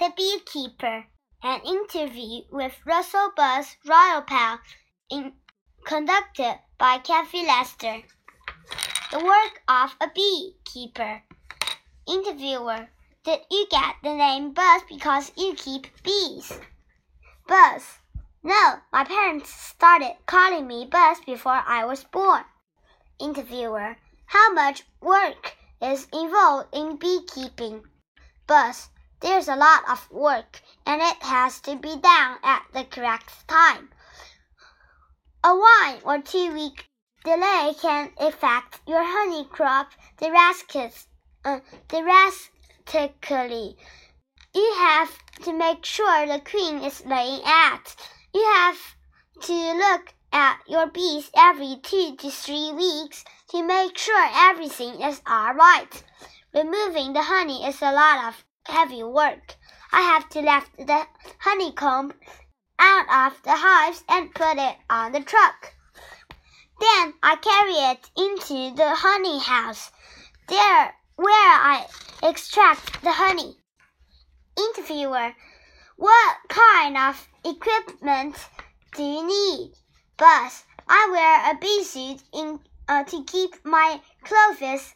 The Beekeeper, an interview with Russell Buzz Royal Pal, in, conducted by Kathy Lester. The work of a beekeeper. Interviewer, did you get the name Buzz because you keep bees? Buzz, no, my parents started calling me Buzz before I was born. Interviewer, how much work is involved in beekeeping? Buzz, there's a lot of work and it has to be done at the correct time. A one or two week delay can affect your honey crop uh, drastically. You have to make sure the queen is laying eggs. You have to look at your bees every two to three weeks to make sure everything is alright. Removing the honey is a lot of heavy work. I have to lift the honeycomb out of the hives and put it on the truck. Then I carry it into the honey house, there where I extract the honey. Interviewer, what kind of equipment do you need? Buzz, I wear a bee suit in, uh, to keep my clothes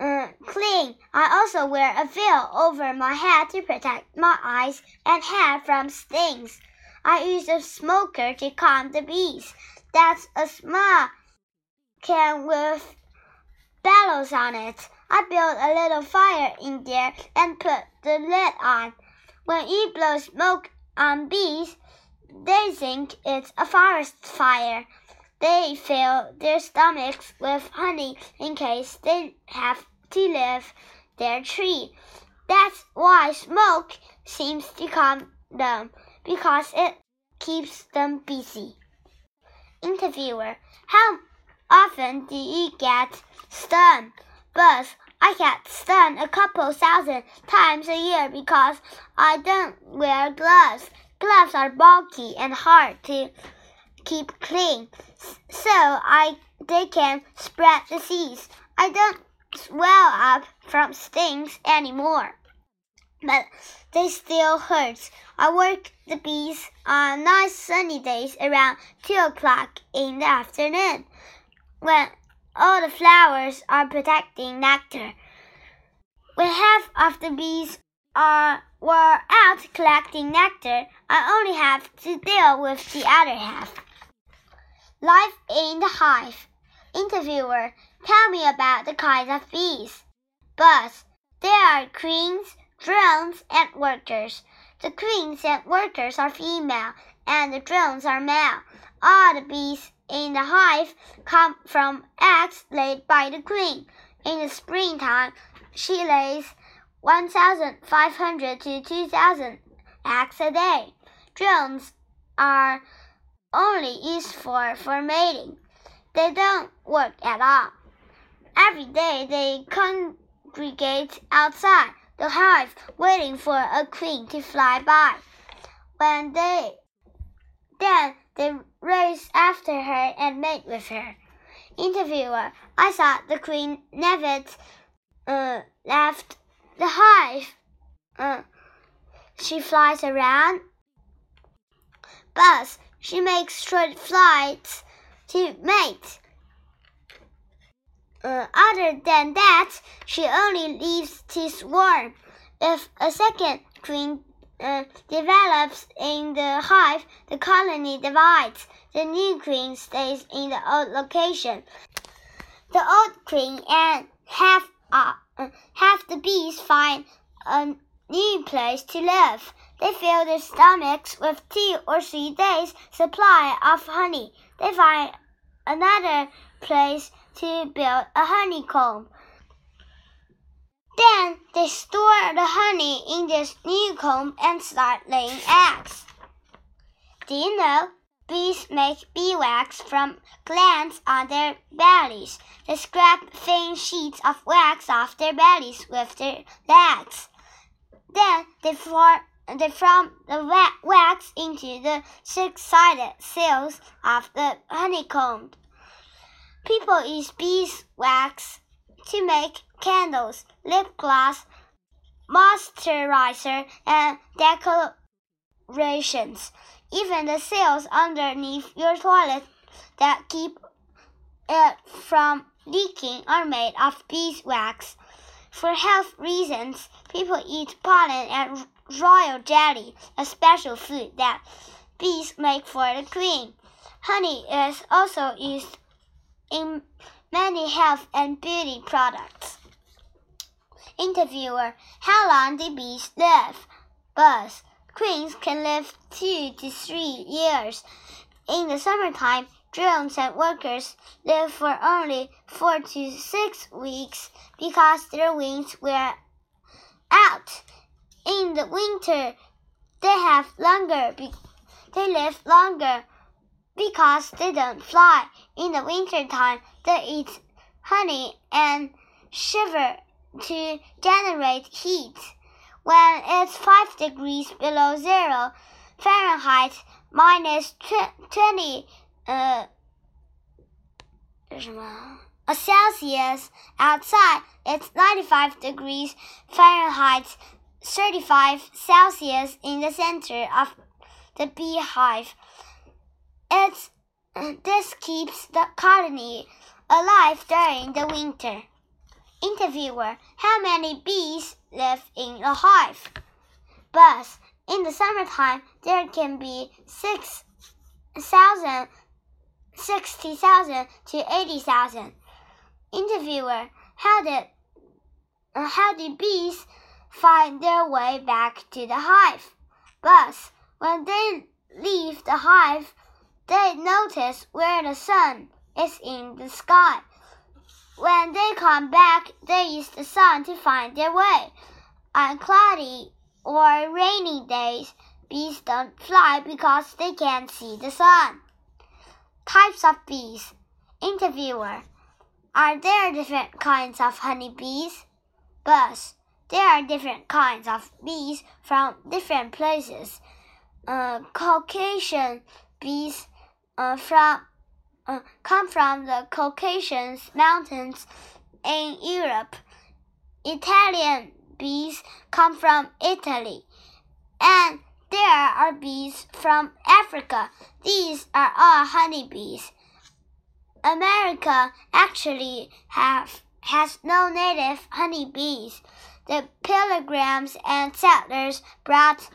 uh, clean. I also wear a veil over my head to protect my eyes and head from stings. I use a smoker to calm the bees. That's a small can with bellows on it. I build a little fire in there and put the lid on. When you blow smoke on bees, they think it's a forest fire. They fill their stomachs with honey in case they have to leave their tree. That's why smoke seems to calm them because it keeps them busy. Interviewer, how often do you get stung? Buzz, I get stung a couple thousand times a year because I don't wear gloves. Gloves are bulky and hard to keep clean, so I they can spread disease. I don't swell up from stings anymore, but they still hurt. I work the bees on nice sunny days around two o'clock in the afternoon, when all the flowers are protecting nectar. When half of the bees are were out collecting nectar, I only have to deal with the other half. Life in the hive. Interviewer, tell me about the kinds of bees. Buzz, there are queens, drones, and workers. The queens and workers are female, and the drones are male. All the bees in the hive come from eggs laid by the queen. In the springtime, she lays 1,500 to 2,000 eggs a day. Drones are only used for, for mating. They don't work at all. Every day they congregate outside the hive waiting for a queen to fly by. When they then they race after her and mate with her. Interviewer, I thought the queen never uh, left the hive. Uh, she flies around. Buzz, she makes short flights to mate. Uh, other than that, she only leaves to swarm. If a second queen uh, develops in the hive, the colony divides. The new queen stays in the old location. The old queen and half uh, half the bees find a new place to live. They fill their stomachs with two or three days' supply of honey. They find another place to build a honeycomb. Then they store the honey in this new comb and start laying eggs. Do you know? Bees make beeswax from glands on their bellies. They scrape thin sheets of wax off their bellies with their legs. Then they form they form the wax into the six-sided cells of the honeycomb. People use beeswax to make candles, lip gloss, moisturizer, and decorations. Even the seals underneath your toilet that keep it from leaking are made of beeswax. For health reasons, people eat pollen and royal jelly, a special food that bees make for the queen. Honey is also used in many health and beauty products. Interviewer How long do bees live? Buzz Queens can live two to three years. In the summertime, drones and workers live for only four to six weeks because their wings wear out. In the winter, they have longer. they live longer because they don't fly. In the winter time, they eat honey and shiver to generate heat. When it's 5 degrees below zero Fahrenheit, minus 20 uh, Celsius outside, it's 95 degrees Fahrenheit, 35 Celsius in the center of the beehive. It's, this keeps the colony alive during the winter. Interviewer How many bees live in a hive? Buzz In the summertime, there can be 6,000, 60,000 to 80,000. Interviewer How did how do bees find their way back to the hive? Buzz When they leave the hive, they notice where the sun is in the sky. When they come back, they use the sun to find their way. On cloudy or rainy days, bees don't fly because they can't see the sun. Types of bees. Interviewer. Are there different kinds of honeybees? Buzz. There are different kinds of bees from different places. Uh, Caucasian bees uh, from uh, come from the Caucasus Mountains in Europe. Italian bees come from Italy. And there are bees from Africa. These are all honeybees. America actually have, has no native honeybees. The pilgrims and settlers brought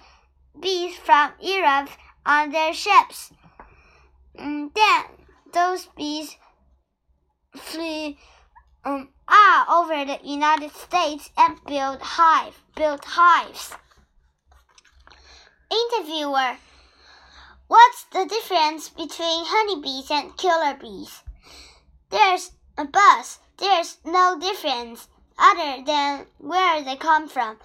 bees from Europe on their ships. And then those bees flew um, all over the United States and built hive built hives. Interviewer What's the difference between honeybees and killer bees? There's a buzz. There's no difference other than where they come from.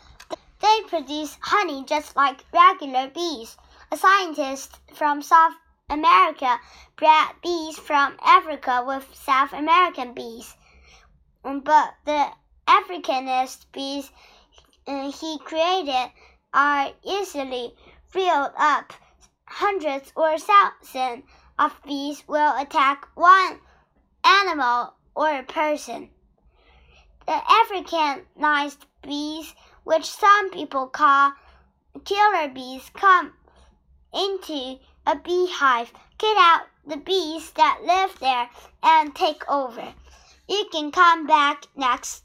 They produce honey just like regular bees. A scientist from South America bred bees from Africa with South American bees. Um, but the Africanized bees uh, he created are easily filled up. Hundreds or thousands of bees will attack one animal or a person. The Africanized bees, which some people call killer bees, come into a beehive, get out the bees that live there, and take over. You can come back next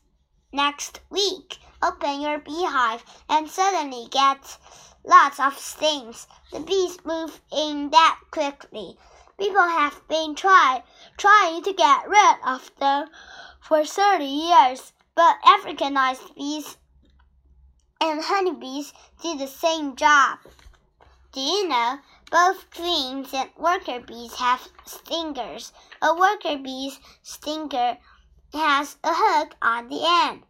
next week, open your beehive, and suddenly get lots of stings. The bees move in that quickly. People have been try, trying to get rid of them for 30 years, but Africanized bees and honeybees do the same job. Do you know both queens and worker bees have stingers. A worker bee's stinger has a hook on the end.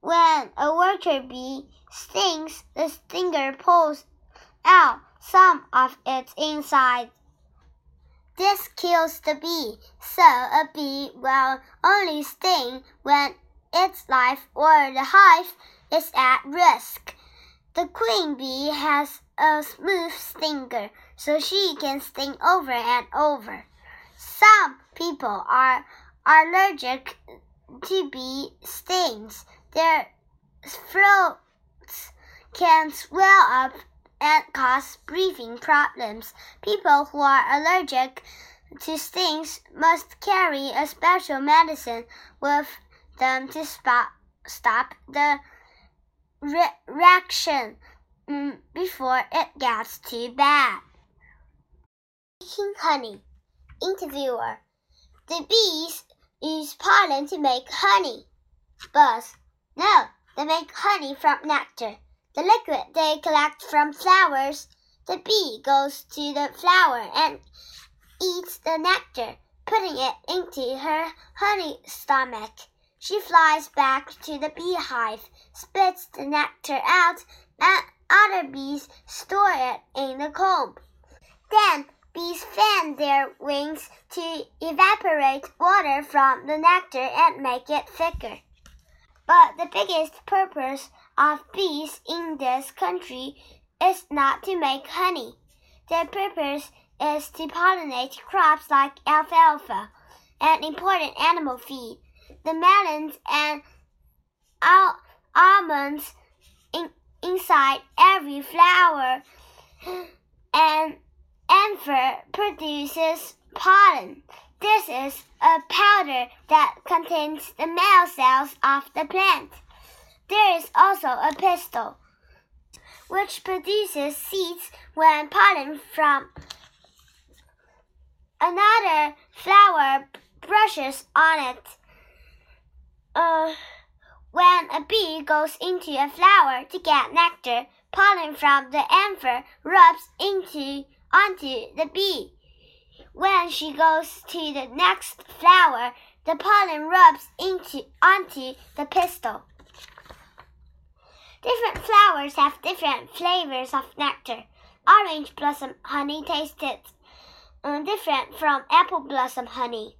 When a worker bee stings, the stinger pulls out some of its inside. This kills the bee, so a bee will only sting when its life or the hive is at risk. The queen bee has a smooth stinger, so she can sting over and over. Some people are allergic to bee stings. Their throats can swell up and cause breathing problems. People who are allergic to stings must carry a special medicine with them to stop, stop the re reaction mm, before it gets too bad. Making honey. Interviewer. The bees use pollen to make honey. Buzz. No, they make honey from nectar. The liquid they collect from flowers. The bee goes to the flower and eats the nectar, putting it into her honey stomach. She flies back to the beehive, spits the nectar out, and other bees store it in the comb. Then bees fan their wings to evaporate water from the nectar and make it thicker. But the biggest purpose of bees in this country is not to make honey. Their purpose is to pollinate crops like alfalfa, an important animal feed. The melons and al almonds in, inside every flower and anther produces pollen. This is a powder that contains the male cells of the plant. There is also a pistil, which produces seeds when pollen from another flower brushes on it. Uh, when a bee goes into a flower to get nectar, pollen from the anther rubs into onto the bee. When she goes to the next flower, the pollen rubs into onto the pistil. Different flowers have different flavors of nectar. Orange blossom honey tasted uh, different from apple blossom honey.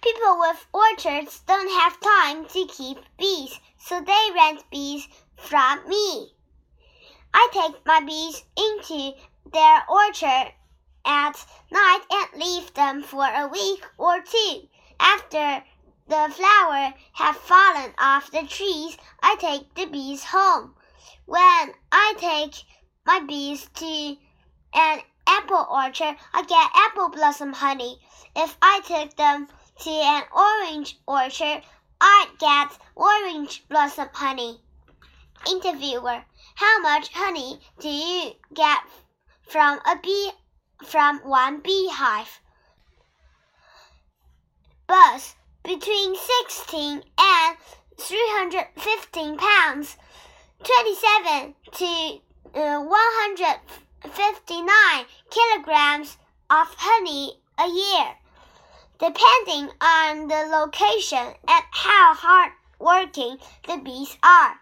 People with orchards don't have time to keep bees, so they rent bees from me. I take my bees into their orchard at night and leave them for a week or two. After the flowers have fallen off the trees, I take the bees home. When I take my bees to an apple orchard, I get apple blossom honey. If I took them to an orange orchard, I get orange blossom honey. Interviewer, how much honey do you get from a bee from one beehive. Buzz between 16 and 315 pounds, 27 to uh, 159 kilograms of honey a year, depending on the location and how hard working the bees are.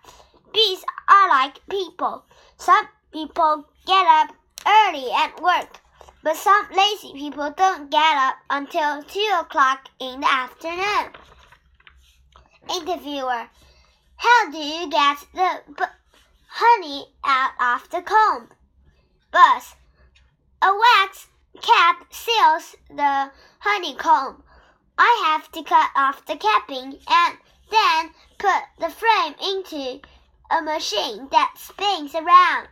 Bees are like people. Some people get up early and work but some lazy people don't get up until 2 o'clock in the afternoon. Interviewer How do you get the honey out of the comb? Buzz A wax cap seals the honeycomb. I have to cut off the capping and then put the frame into a machine that spins around.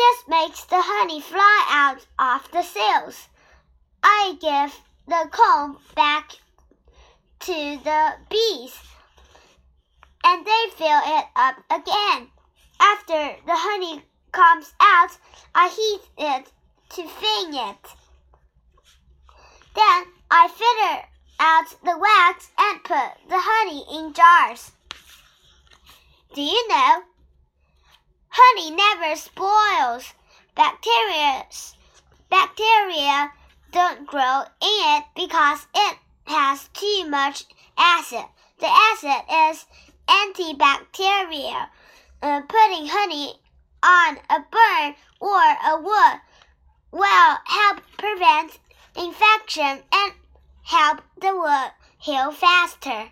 This makes the honey fly out of the cells. I give the comb back to the bees, and they fill it up again. After the honey comes out, I heat it to fin it. Then I filter out the wax and put the honey in jars. Do you know Honey never spoils. Bacteria, bacteria don't grow in it because it has too much acid. The acid is antibacterial. Uh, putting honey on a burn or a wood will help prevent infection and help the wood heal faster.